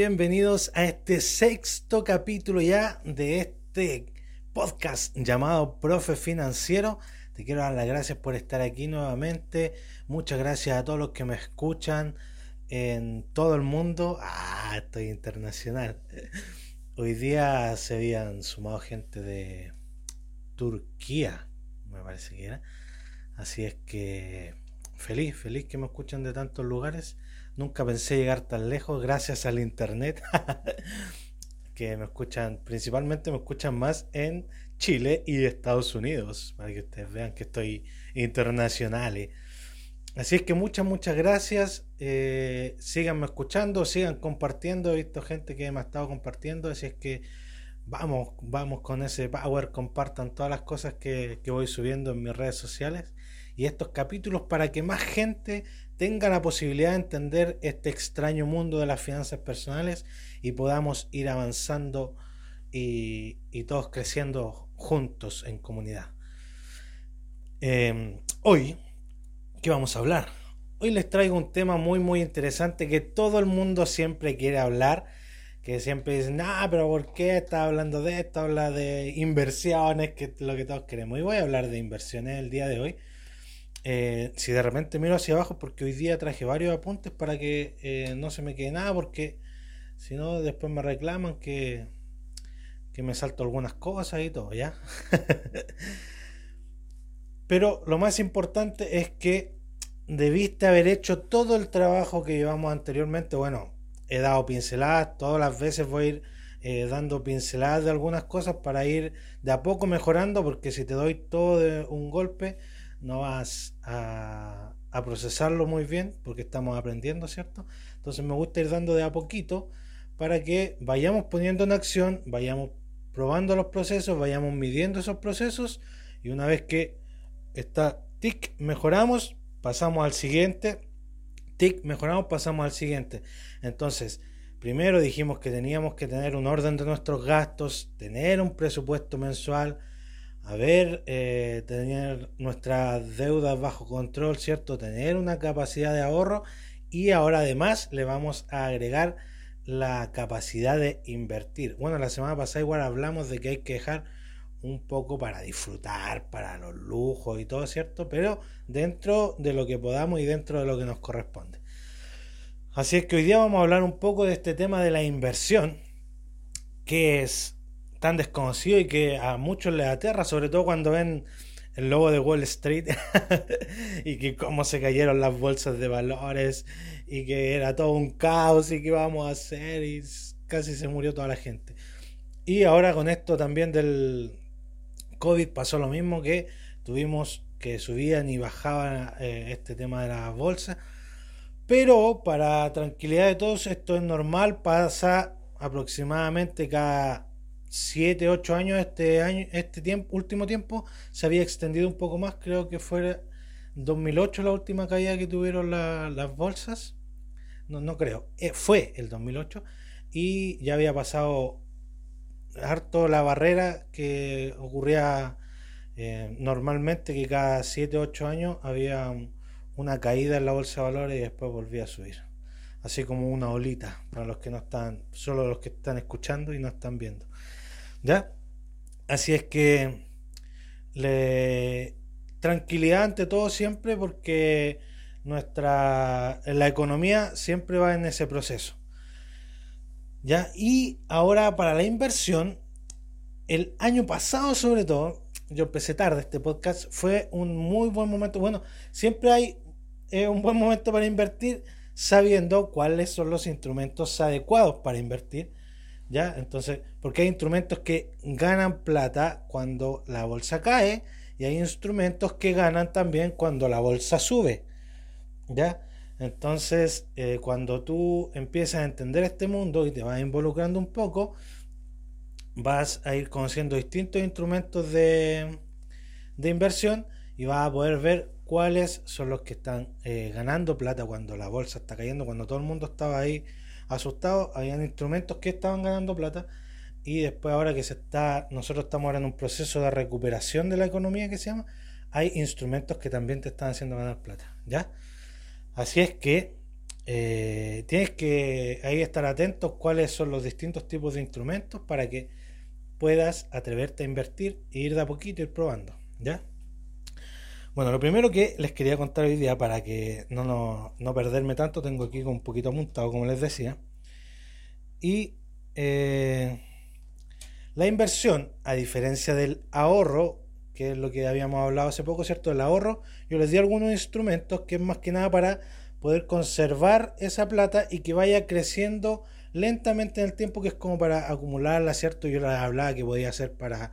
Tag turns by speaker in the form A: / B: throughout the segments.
A: bienvenidos a este sexto capítulo ya de este podcast llamado Profe Financiero. Te quiero dar las gracias por estar aquí nuevamente. Muchas gracias a todos los que me escuchan en todo el mundo. Ah, estoy internacional. Hoy día se habían sumado gente de Turquía, me parece que era. Así es que feliz, feliz que me escuchan de tantos lugares. Nunca pensé llegar tan lejos gracias al internet. que me escuchan, principalmente me escuchan más en Chile y Estados Unidos, para que ustedes vean que estoy internacional. ¿eh? Así es que muchas, muchas gracias. Eh, síganme escuchando, sigan compartiendo. He visto gente que me ha estado compartiendo, así es que vamos, vamos con ese power. Compartan todas las cosas que, que voy subiendo en mis redes sociales y estos capítulos para que más gente tenga la posibilidad de entender este extraño mundo de las finanzas personales y podamos ir avanzando y, todos creciendo juntos en comunidad. Em, hoy, ¿qué vamos a hablar? Hoy les traigo un tema muy muy interesante que todo el mundo siempre quiere hablar, que siempre dicen, ah, pero ¿por qué está hablando de esto? Habla de inversiones, que es lo que todos queremos. Y voy a hablar de inversiones el día de hoy eh, si de repente miro hacia abajo, porque hoy día traje varios apuntes para que eh, no se me quede nada, porque si no, después me reclaman que, que me salto algunas cosas y todo, ¿ya? Pero lo más importante es que debiste haber hecho todo el trabajo que llevamos anteriormente. Bueno, he dado pinceladas, todas las veces voy a ir eh, dando pinceladas de algunas cosas para ir de a poco mejorando, porque si te doy todo de un golpe, no vas a, procesarlo muy bien porque estamos aprendiendo, ¿cierto? Entonces me gusta ir dando de a poquito para que vayamos poniendo en acción, vayamos probando los procesos, vayamos midiendo esos procesos y una vez que está tic, mejoramos, pasamos al siguiente, tic, mejoramos, pasamos al siguiente. Entonces, primero dijimos que teníamos que tener un orden de nuestros gastos, tener un presupuesto mensual, a ver, eh, tener nuestras deudas bajo control, ¿cierto? Tener una capacidad de ahorro y ahora además le vamos a agregar la capacidad de invertir. Bueno, la semana pasada igual hablamos de que hay que dejar un poco para disfrutar, para los lujos y todo, ¿cierto? Pero dentro de lo que podamos y dentro de lo que nos corresponde. Así es que hoy día vamos a hablar un poco de este tema de la inversión, que es tan desconocido y que a muchos les aterra, sobre todo cuando ven el logo de Wall Street y que cómo se cayeron las bolsas de valores y que era todo un caos y qué vamos a hacer y casi se murió toda la gente. Y ahora con esto también del COVID pasó lo mismo que tuvimos que subían y bajaban eh, este tema de las bolsas. Pero para tranquilidad de todos, esto es normal, pasa aproximadamente cada 7, 8 años, este año, este tiempo, último tiempo, se había extendido un poco más, creo que fue 2008 la última caída que tuvieron las bolsas, no, no creo, eh, fue el 2008 y ya había pasado harto la barrera que ocurría eh, normalmente, que cada 7, 8 años había una caída en la bolsa de valores y después volvía a subir. Así como una olita para los que no están, solo los que están escuchando y no están viendo. ¿Ya? Así es que le, tranquilidad ante todo siempre porque nuestra la economía siempre va en ese proceso. ¿Ya? Y ahora para la inversión, el año pasado sobre todo, yo empecé tarde este podcast, fue un muy buen momento. Bueno, siempre hay un buen momento para invertir sabiendo cuáles son los instrumentos adecuados para invertir ¿Ya? Entonces, porque hay instrumentos que ganan plata cuando la bolsa cae y hay instrumentos que ganan también cuando la bolsa sube. ¿Ya? Entonces, eh, cuando tú empiezas a entender este mundo y te vas involucrando un poco, vas a ir conociendo distintos instrumentos de, de inversión y vas a poder ver cuáles son los que están eh, ganando plata cuando la bolsa está cayendo, cuando todo el mundo estaba ahí asustados, habían instrumentos que estaban ganando plata y después ahora que se está, nosotros estamos ahora en un proceso de recuperación de la economía que se llama, hay instrumentos que también te están haciendo ganar plata, ¿ya? Así es que eh, tienes que ahí estar atentos cuáles son los distintos tipos de instrumentos para que puedas atreverte a invertir e ir de a poquito ir probando, ¿ya? Bueno, lo primero que les quería contar hoy día para que no, no, perderme tanto, tengo aquí un poquito montado, como les decía. Y eh, la inversión, a diferencia del ahorro, que es lo que habíamos hablado hace poco, ¿cierto? El ahorro, yo les di algunos instrumentos que es más que nada para poder conservar esa plata y que vaya creciendo lentamente en el tiempo, que es como para acumularla, ¿cierto? Yo les hablaba que podía ser para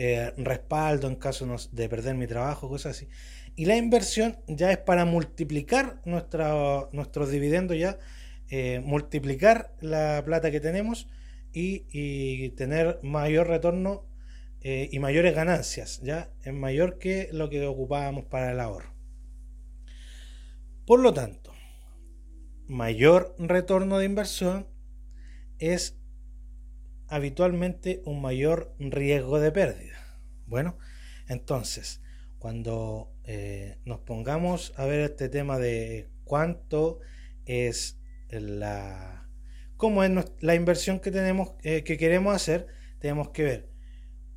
A: eh, respaldo en caso de perder mi trabajo, cosas así. Y la inversión ya es para multiplicar nuestra, nuestros dividendos, ya eh, multiplicar la plata que tenemos y, tener mayor retorno eh, y mayores ganancias, ya es mayor que lo que ocupábamos para el ahorro. Por lo tanto, mayor retorno de inversión es habitualmente un mayor riesgo de pérdida. Bueno, entonces, cuando eh, nos pongamos a ver este tema de cuánto es la cómo es la inversión que tenemos eh, que queremos hacer, tenemos que ver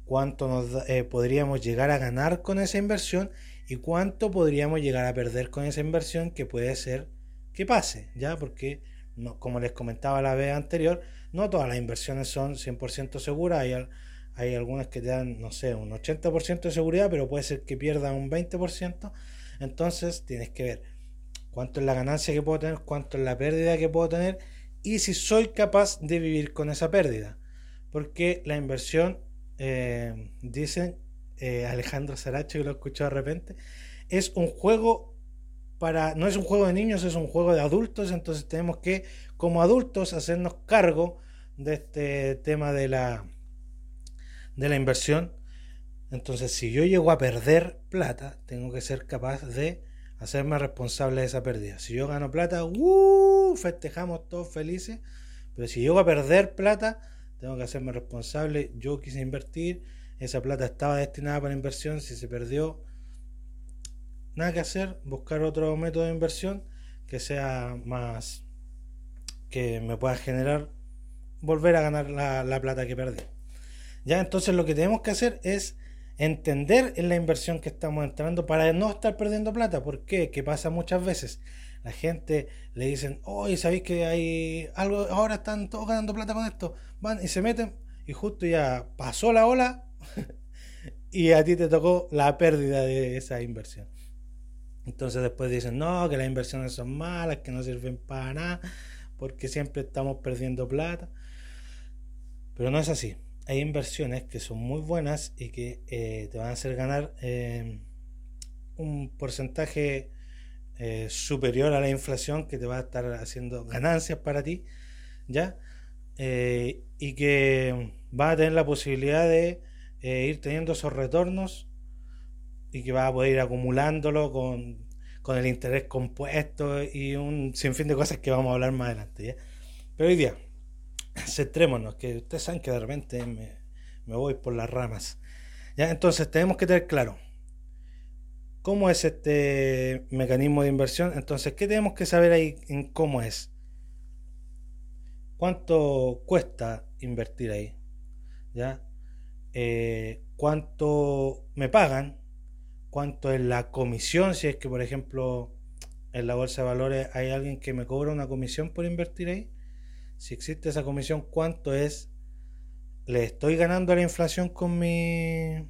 A: cuánto nos eh, podríamos llegar a ganar con esa inversión y cuánto podríamos llegar a perder con esa inversión que puede ser que pase, ya porque no, como les comentaba la vez anterior, no todas las inversiones son 100% seguras, hay, hay algunas que te dan, no sé, un 80% de seguridad, pero puede ser que pierda un 20%, entonces tienes que ver cuánto es la ganancia que puedo tener, cuánto es la pérdida que puedo tener y si soy capaz de vivir con esa pérdida. Porque la inversión, eh, dicen eh, Alejandro Saracho, que lo escuchó de repente, es un juego para, no es un juego de niños, es un juego de adultos, entonces tenemos que, como adultos, hacernos cargo de este tema de la, de la inversión. Entonces, si yo llego a perder plata, tengo que ser capaz de hacerme responsable de esa pérdida. Si yo gano plata, ¡uh! festejamos todos felices. Pero si llego a perder plata, tengo que hacerme responsable. Yo quise invertir, esa plata estaba destinada para inversión, si se perdió, nada que hacer, buscar otro método de inversión que sea más que me pueda generar volver a ganar la, plata que perdí. Ya entonces lo que tenemos que hacer es entender en la inversión que estamos entrando para no estar perdiendo plata. ¿Por qué? Que pasa muchas veces. La gente le dicen, oye, ¿sabéis que hay algo? Ahora están todos ganando plata con esto. Van y se meten y justo ya pasó la ola y a ti te tocó la pérdida de esa inversión. Entonces después dicen, no, que las inversiones son malas, que no sirven para nada, porque siempre estamos perdiendo plata. Pero no es así. Hay inversiones que son muy buenas y que eh, te van a hacer ganar eh, un porcentaje eh, superior a la inflación que te va a estar haciendo ganancias para ti, ¿ya? y que va a tener la posibilidad de ir teniendo esos retornos y que vas a poder ir acumulándolo con, el interés compuesto y un sinfín de cosas que vamos a hablar más adelante. ¿ya? Pero hoy día, centrémonos, que ustedes saben que de repente me, voy por las ramas. ¿ya? Entonces tenemos que tener claro cómo es este mecanismo de inversión. Entonces, ¿qué tenemos que saber ahí en cómo es? ¿Cuánto cuesta invertir ahí? ¿Ya? Eh, ¿Cuánto me pagan? Cuánto es la comisión, si es que por ejemplo en la bolsa de valores hay alguien que me cobra una comisión por invertir ahí, si existe esa comisión, cuánto es, le estoy ganando a la inflación con mi,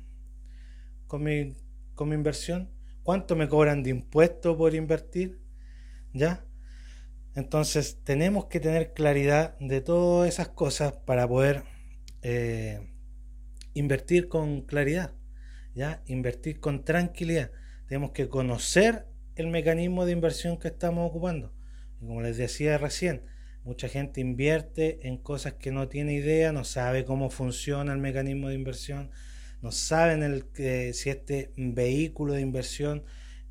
A: con mi, con mi inversión, cuánto me cobran de impuesto por invertir, ¿ya? Entonces tenemos que tener claridad de todas esas cosas para poder eh, invertir con claridad. ¿Ya? Invertir con tranquilidad. Tenemos que conocer el mecanismo de inversión que estamos ocupando. Y como les decía recién, mucha gente invierte en cosas que no tiene idea, no sabe cómo funciona el mecanismo de inversión, no saben el, si este vehículo de inversión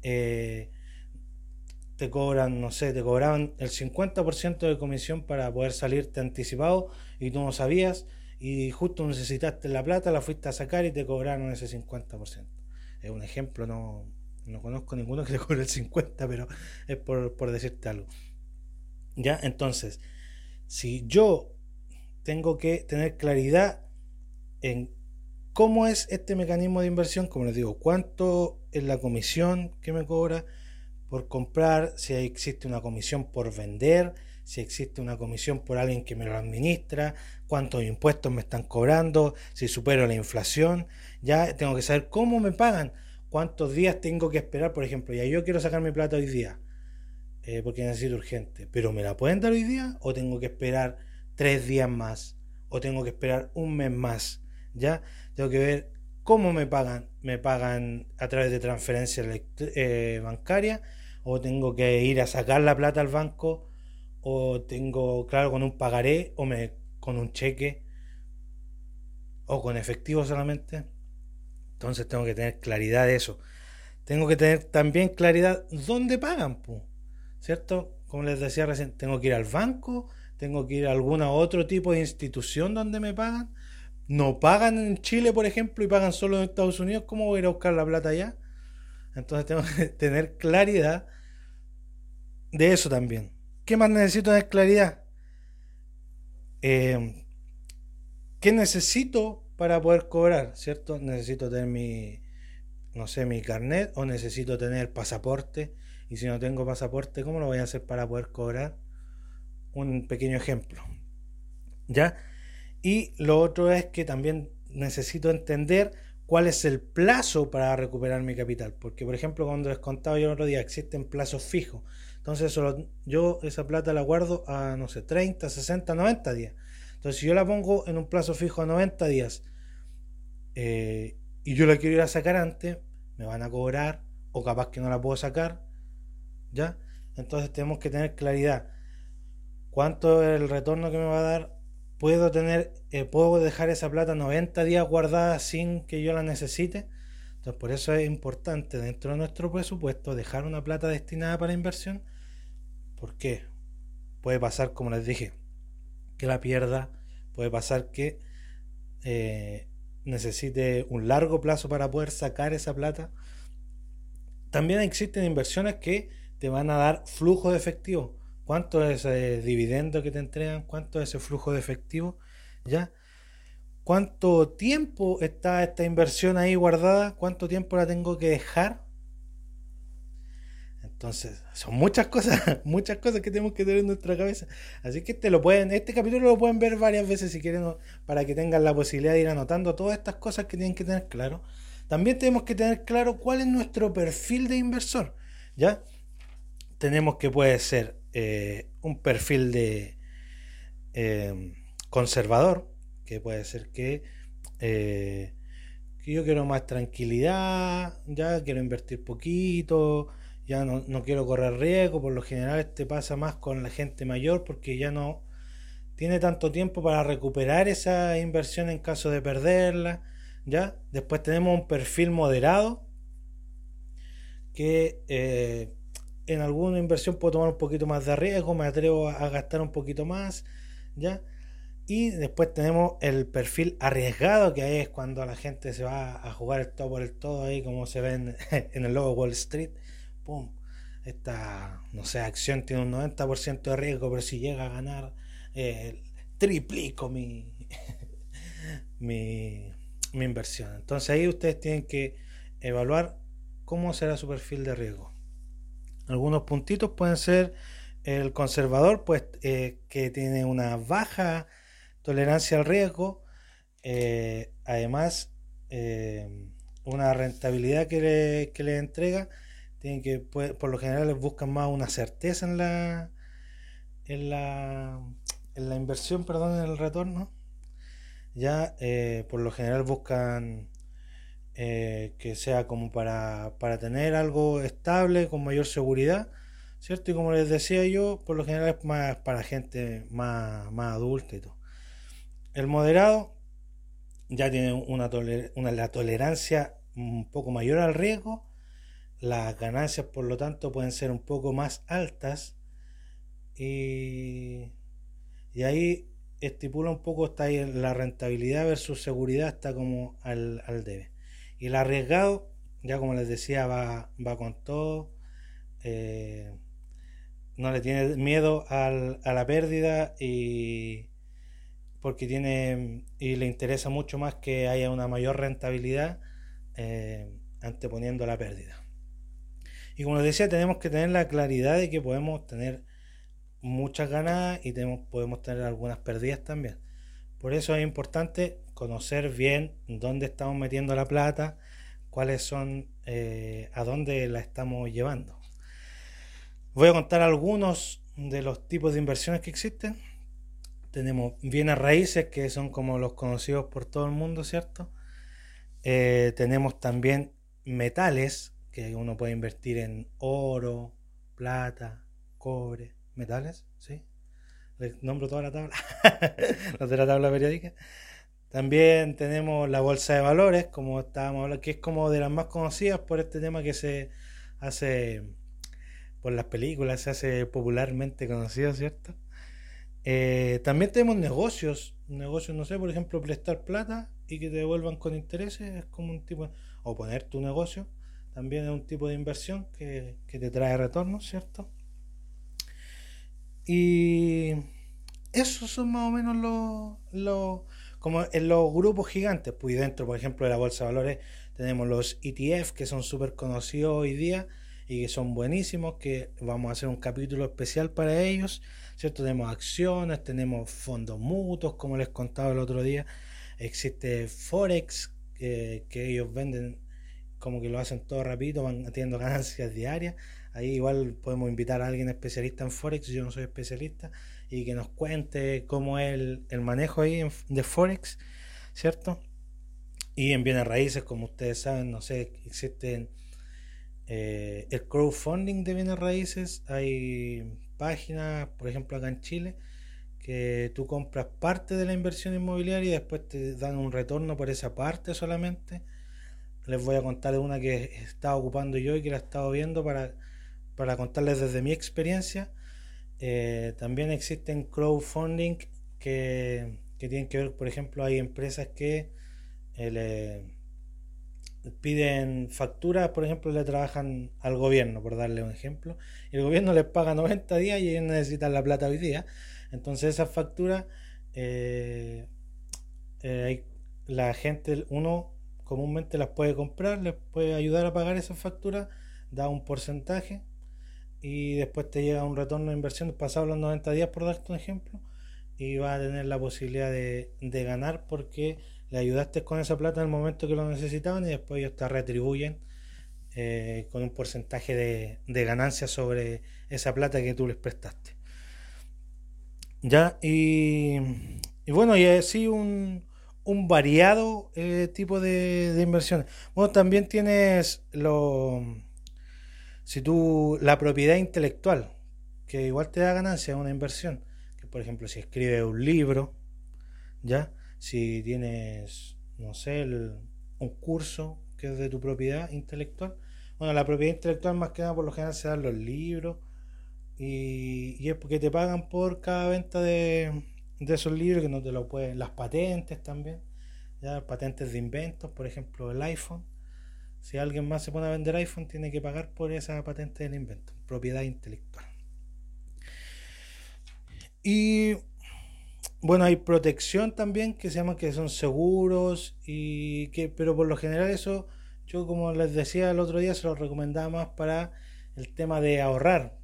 A: eh, te cobran, no sé, te cobraban el 50% de comisión para poder salirte anticipado y tú no sabías y justo necesitaste la plata, la fuiste a sacar y te cobraron ese 50%. Es un ejemplo, no, no conozco ninguno que le cobre el 50%, pero es por, decirte algo. ¿Ya? Entonces, si yo tengo que tener claridad en cómo es este mecanismo de inversión, como les digo, cuánto es la comisión que me cobra por comprar, si existe una comisión por vender, si existe una comisión por alguien que me lo administra, cuántos impuestos me están cobrando, si supero la inflación, ya tengo que saber cómo me pagan, cuántos días tengo que esperar, por ejemplo, ya yo quiero sacar mi plata hoy día, eh, porque necesito urgente, pero ¿me la pueden dar hoy día o tengo que esperar tres días más o tengo que esperar un mes más? Ya tengo que ver cómo me pagan, me pagan a través de transferencia eh, bancaria o tengo que ir a sacar la plata al banco o tengo, claro, con un pagaré o me, con un cheque o con efectivo solamente. Entonces tengo que tener claridad de eso. Tengo que tener también claridad dónde pagan, ¿cierto? Como les decía recién, tengo que ir al banco, tengo que ir a algún otro tipo de institución donde me pagan. No pagan en Chile, por ejemplo, y pagan solo en Estados Unidos, ¿cómo voy a ir a buscar la plata allá? Entonces tengo que tener claridad de eso también. ¿Qué más necesito de claridad? Eh, ¿Qué necesito para poder cobrar? ¿Cierto? Necesito tener mi, no sé, mi carnet o necesito tener pasaporte. Y si no tengo pasaporte, ¿cómo lo voy a hacer para poder cobrar? Un pequeño ejemplo. ¿Ya? Y lo otro es que también necesito entender cuál es el plazo para recuperar mi capital. Porque, por ejemplo, cuando les contaba yo el otro día, existen plazos fijos. Entonces yo esa plata la guardo a, no sé, 30, 60, 90 días. Entonces si yo la pongo en un plazo fijo a 90 días eh, y yo la quiero ir a sacar antes, me van a cobrar o capaz que no la puedo sacar. ¿Ya? Entonces tenemos que tener claridad. ¿Cuánto es el retorno que me va a dar? ¿Puedo tener, eh, puedo dejar esa plata 90 días guardada sin que yo la necesite? Entonces, por eso es importante dentro de nuestro presupuesto dejar una plata destinada para inversión. ¿Por qué? Puede pasar, como les dije, que la pierda, puede pasar que eh, necesite un largo plazo para poder sacar esa plata. También existen inversiones que te van a dar flujo de efectivo. ¿Cuánto es ese dividendo que te entregan? ¿Cuánto es ese flujo de efectivo? ¿Ya? ¿Cuánto tiempo está esta inversión ahí guardada? ¿Cuánto tiempo la tengo que dejar? Entonces, son muchas cosas, muchas cosas que tenemos que tener en nuestra cabeza. Así que este lo pueden, este capítulo lo pueden ver varias veces si quieren para que tengan la posibilidad de ir anotando todas estas cosas que tienen que tener claro. También tenemos que tener claro cuál es nuestro perfil de inversor. ¿Ya? Tenemos que puede ser eh, un perfil de eh, conservador, que puede ser que, eh, que yo quiero más tranquilidad, ya quiero invertir poquito, ya no, no, quiero correr riesgo, por lo general este pasa más con la gente mayor porque ya no tiene tanto tiempo para recuperar esa inversión en caso de perderla, ya. Después tenemos un perfil moderado que eh, en alguna inversión puedo tomar un poquito más de riesgo, me atrevo a gastar un poquito más, ya. Y después tenemos el perfil arriesgado, que ahí es cuando la gente se va a jugar el todo por el todo, ahí como se ve en, el logo Wall Street. ¡Pum! Esta, no sé, acción tiene un 90% de riesgo, pero si llega a ganar, eh, triplico mi, mi, inversión. Entonces ahí ustedes tienen que evaluar cómo será su perfil de riesgo. Algunos puntitos pueden ser el conservador, pues eh, que tiene una baja tolerancia al riesgo, eh, además eh, una rentabilidad que le, que le entrega, tienen que por lo general buscan más una certeza en la en la, en la inversión, perdón, en el retorno. Ya eh, por lo general buscan que sea como para, para tener algo estable, con mayor seguridad, ¿cierto? Y como les decía yo, por lo general es más para gente más, más adulta y todo. El moderado ya tiene una, la tolerancia un poco mayor al riesgo. Las ganancias, por lo tanto, pueden ser un poco más altas. Y, y ahí estipula un poco está ahí la rentabilidad versus seguridad está como al, al debe. Y el arriesgado, ya como les decía, va, va con todo. Eh, no le tiene miedo a la pérdida y porque tiene y le interesa mucho más que haya una mayor rentabilidad eh, anteponiendo la pérdida. Y como les decía, tenemos que tener la claridad de que podemos tener muchas ganadas y podemos tener algunas pérdidas también. Por eso es importante conocer bien dónde estamos metiendo la plata, cuáles son, eh, a dónde la estamos llevando. Voy a contar algunos de los tipos de inversiones que existen. Tenemos bienes raíces, que son como los conocidos por todo el mundo, ¿cierto? Eh, tenemos también metales, que uno puede invertir en oro, plata, cobre, metales, ¿sí? Les nombro toda la tabla, los de la tabla periódica. También tenemos la bolsa de valores, como estábamos hablando, que es como de las más conocidas por este tema que se hace por las películas, se hace popularmente conocido, ¿cierto? Eh, también tenemos negocios, negocios, no sé, por ejemplo, prestar plata y que te devuelvan con intereses, es como un tipo, o poner tu negocio, también es un tipo de inversión que, te trae retorno, ¿cierto? Y esos son más o menos los, los, como en los grupos gigantes, pues dentro, por ejemplo, de la bolsa de valores tenemos los ETF que son súper conocidos hoy día y que son buenísimos, que vamos a hacer un capítulo especial para ellos, ¿cierto? Tenemos acciones, tenemos fondos mutuos, como les contaba el otro día, existe Forex, que ellos venden como que lo hacen todo rápido, van teniendo ganancias diarias. Ahí igual podemos invitar a alguien especialista en Forex, yo no soy especialista, y que nos cuente cómo es el, manejo ahí de Forex, ¿cierto? Y en bienes raíces, como ustedes saben, no sé, existen eh, el crowdfunding de bienes raíces, hay páginas, por ejemplo acá en Chile, que tú compras parte de la inversión inmobiliaria y después te dan un retorno por esa parte solamente les voy a contar una que estaba ocupando yo y que la he estado viendo para, para contarles desde mi experiencia. Eh, también existen crowdfunding que, que, tienen que ver, por ejemplo, hay empresas que eh, piden facturas, por ejemplo, le trabajan al gobierno, por darle un ejemplo, y el gobierno les paga 90 días y ellos necesitan la plata hoy día. Entonces esas facturas, eh, la gente, uno comúnmente las puede comprar, les puede ayudar a pagar esa factura, da un porcentaje y después te llega un retorno de inversión pasado los 90 días, por darte un ejemplo, y vas a tener la posibilidad de, ganar porque le ayudaste con esa plata en el momento que lo necesitaban y después ellos te retribuyen eh, con un porcentaje de, de ganancia sobre esa plata que tú les prestaste. Ya, y, y bueno, y así un, variado eh, tipo de, de, inversiones. Bueno, también tienes lo, si tú, la propiedad intelectual, que igual te da ganancia, una inversión. Que por ejemplo, si escribes un libro, ¿ya? Si tienes, no sé, un curso que es de tu propiedad intelectual. Bueno, la propiedad intelectual más que nada por lo general se dan los libros y, y es porque te pagan por cada venta de, de esos libros que no te lo pueden, las patentes también, ya patentes de inventos, por ejemplo el iPhone. Si alguien más se pone a vender iPhone, tiene que pagar por esa patente del invento, propiedad intelectual. Y bueno, hay protección también que se llama que son seguros y que, pero por lo general eso, yo como les decía el otro día, se lo recomendaba más para el tema de ahorrar,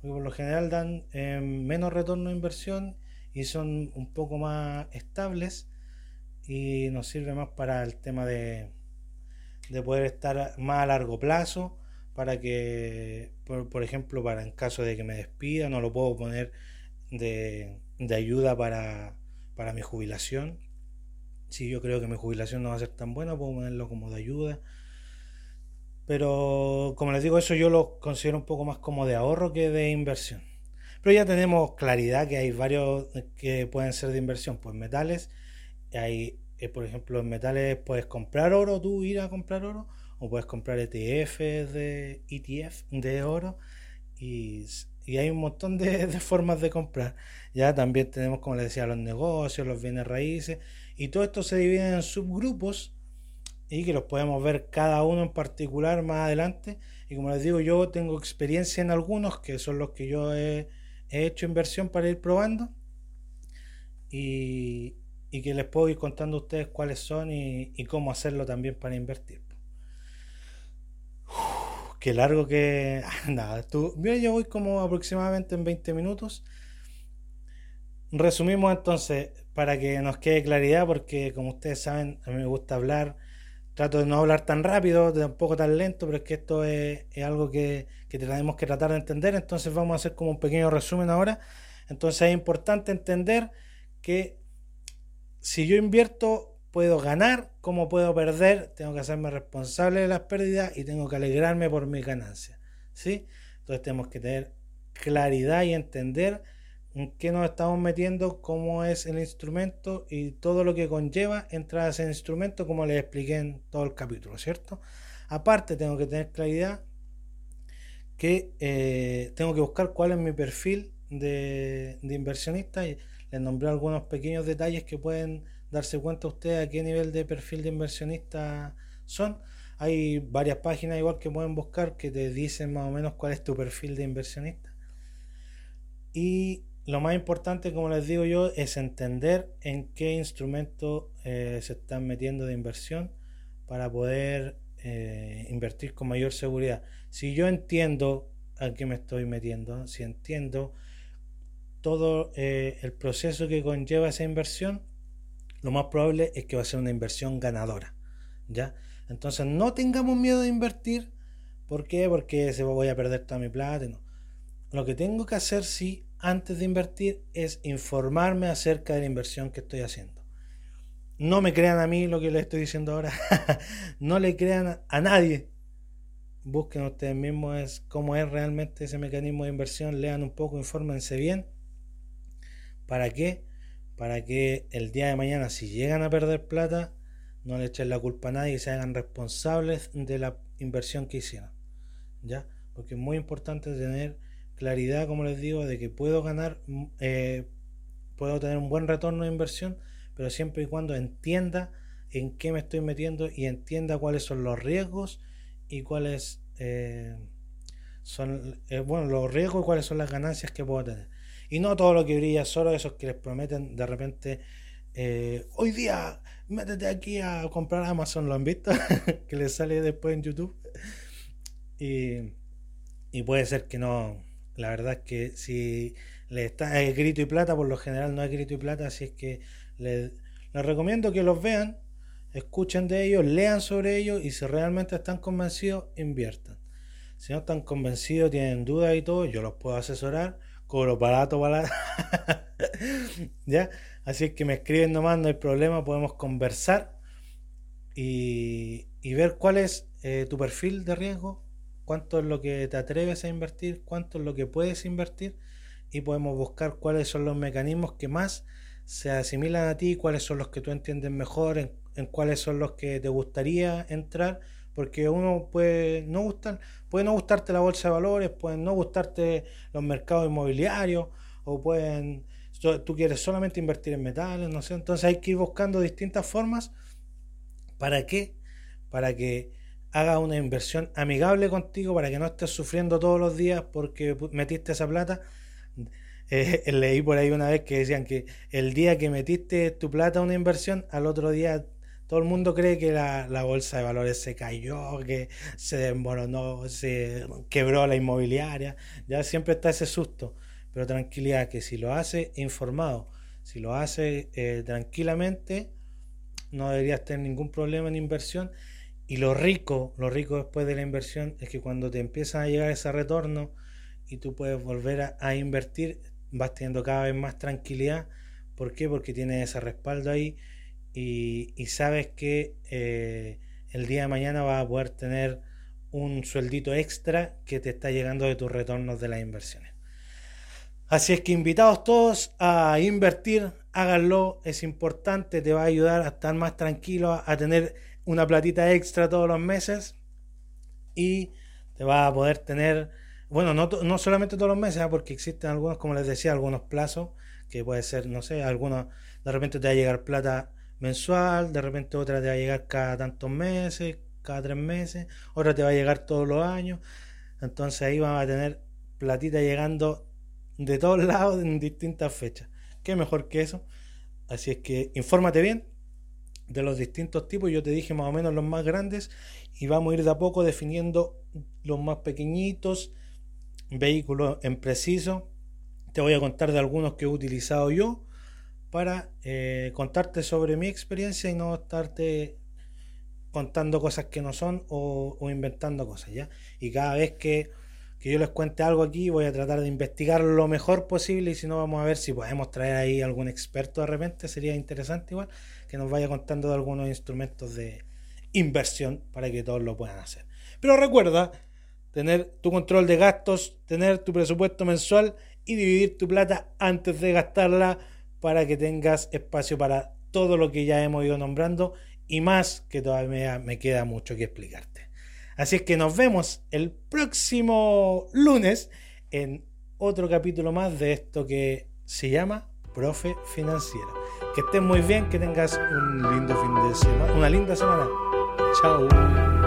A: porque por lo general dan eh, menos retorno de inversión y son un poco más estables y nos sirve más para el tema de, de poder estar más a largo plazo para que por, ejemplo para en caso de que me despida no lo puedo poner de, de ayuda para, para mi jubilación. Si yo creo que mi jubilación no va a ser tan buena puedo ponerlo como de ayuda. Pero como les digo eso yo lo considero un poco más como de ahorro que de inversión. Pero ya tenemos claridad que hay varios que pueden ser de inversión, pues metales, hay, eh, por ejemplo, en metales puedes comprar oro, tú ir a comprar oro, o puedes comprar ETF de ETF de oro, y, hay un montón de, formas de comprar. Ya también tenemos, como les decía, los negocios, los bienes raíces, y todo esto se divide en subgrupos y que los podemos ver cada uno en particular más adelante. Y como les digo, yo tengo experiencia en algunos, que son los que yo he, hecho inversión para ir probando. Y, que les puedo ir contando a ustedes cuáles son y, cómo hacerlo también para invertir. Qué largo que... Nada, tú, yo voy como aproximadamente en 20 minutos. Resumimos entonces, para que nos quede claridad, porque como ustedes saben, a mí me gusta hablar trato de no hablar tan rápido, tampoco tan lento, pero es que esto es, algo que, tenemos que tratar de entender, entonces vamos a hacer como un pequeño resumen ahora. Entonces es importante entender que si yo invierto, puedo ganar, como puedo perder, tengo que hacerme responsable de las pérdidas y tengo que alegrarme por mis ganancias. ¿sí? Entonces tenemos que tener claridad y entender en qué nos estamos metiendo, cómo es el instrumento y todo lo que conlleva entrar a ese instrumento, como les expliqué en todo el capítulo, ¿cierto? Aparte, tengo que tener claridad que eh, tengo que buscar cuál es mi perfil de, inversionista y les nombré algunos pequeños detalles que pueden darse cuenta ustedes a qué nivel de perfil de inversionista son. Hay varias páginas igual que pueden buscar que te dicen más o menos cuál es tu perfil de inversionista. Y lo más importante, como les digo yo, es entender en qué instrumento eh, se están metiendo de inversión para poder eh, invertir con mayor seguridad. Si yo entiendo a qué me estoy metiendo, si entiendo todo eh, el proceso que conlleva esa inversión, lo más probable es que va a ser una inversión ganadora. ¿ya? Entonces no tengamos miedo de invertir. ¿Por qué? Porque se voy a perder toda mi plata. No. Lo que tengo que hacer sí antes de invertir es informarme acerca de la inversión que estoy haciendo. No me crean a mí lo que les estoy diciendo ahora. no le crean a nadie. Busquen ustedes mismos cómo es realmente ese mecanismo de inversión. Lean un poco, infórmense bien. ¿Para qué? Para que el día de mañana, si llegan a perder plata, no le echen la culpa a nadie y se hagan responsables de la inversión que hicieron. ¿Ya? Porque es muy importante tener claridad, como les digo, de que puedo ganar, eh, puedo tener un buen retorno de inversión, pero siempre y cuando entienda en qué me estoy metiendo y entienda cuáles son los riesgos y cuáles eh, son, eh, bueno, los riesgos y cuáles son las ganancias que puedo tener. Y no todo lo que brilla, solo esos que les prometen de repente, hoy día métete aquí a comprar Amazon, ¿lo han visto? que les sale después en YouTube. Y, y puede ser que no, la verdad es que si le está es grito y plata, por lo general no es grito y plata, así es que les, recomiendo que los vean, escuchen de ellos, lean sobre ellos y si realmente están convencidos, inviertan. Si no están convencidos, tienen dudas y todo, yo los puedo asesorar, cobro barato, barato. ¿Ya? Así es que me escriben nomás, no hay problema, podemos conversar y, ver cuál es eh, tu perfil de riesgo, cuánto es lo que te atreves a invertir, cuánto es lo que puedes invertir y podemos buscar cuáles son los mecanismos que más se asimilan a ti, cuáles son los que tú entiendes mejor, en, cuáles son los que te gustaría entrar, porque uno puede no gustar, puede no gustarte la bolsa de valores, pueden no gustarte los mercados inmobiliarios, o pueden tú quieres solamente invertir en metales, no sé, entonces hay que ir buscando distintas formas para qué, para que haga una inversión amigable contigo para que no estés sufriendo todos los días porque metiste esa plata. Eh, leí por ahí una vez que decían que el día que metiste tu plata a una inversión, al otro día todo el mundo cree que la, bolsa de valores se cayó, que se desmoronó, se quebró la inmobiliaria. Ya siempre está ese susto. Pero tranquilidad, que si lo hace informado, si lo hace eh, tranquilamente, no deberías tener ningún problema en inversión y lo rico, lo rico después de la inversión es que cuando te empiezan a llegar ese retorno y tú puedes volver a, invertir, vas teniendo cada vez más tranquilidad. ¿Por qué? Porque tienes ese respaldo ahí y, sabes que eh, el día de mañana vas a poder tener un sueldito extra que te está llegando de tus retornos de las inversiones. Así es que invitados todos a invertir, háganlo, es importante, te va a ayudar a estar más tranquilo, a tener una platita extra todos los meses y te va a poder tener, bueno, no, no solamente todos los meses, ¿ah? porque existen algunos, como les decía, algunos plazos, que puede ser, no sé, algunos, de repente te va a llegar plata mensual, de repente otra te va a llegar cada tantos meses, cada tres meses, otra te va a llegar todos los años. Entonces ahí vamos a tener platita llegando de todos lados en distintas fechas. ¿Qué mejor que eso? Así es que infórmate bien de los distintos tipos. Yo te dije más o menos los más grandes y vamos a ir de a poco definiendo los más pequeñitos, vehículos en preciso. Te voy a contar de algunos que he utilizado yo para eh, contarte sobre mi experiencia y no estarte contando cosas que no son o, inventando cosas, ¿ya? Y cada vez que, que, yo les cuente algo aquí voy a tratar de investigar lo mejor posible y si no vamos a ver si podemos traer ahí algún experto de repente, sería interesante igual que nos vaya contando de algunos instrumentos de inversión para que todos lo puedan hacer. Pero recuerda tener tu control de gastos, tener tu presupuesto mensual y dividir tu plata antes de gastarla para que tengas espacio para todo lo que ya hemos ido nombrando y más que todavía me queda mucho que explicarte. Así es que nos vemos el próximo lunes en otro capítulo más de esto que se llama Profe Financiero. Que estés muy bien, que tengas un lindo fin de semana, una linda semana. Chao.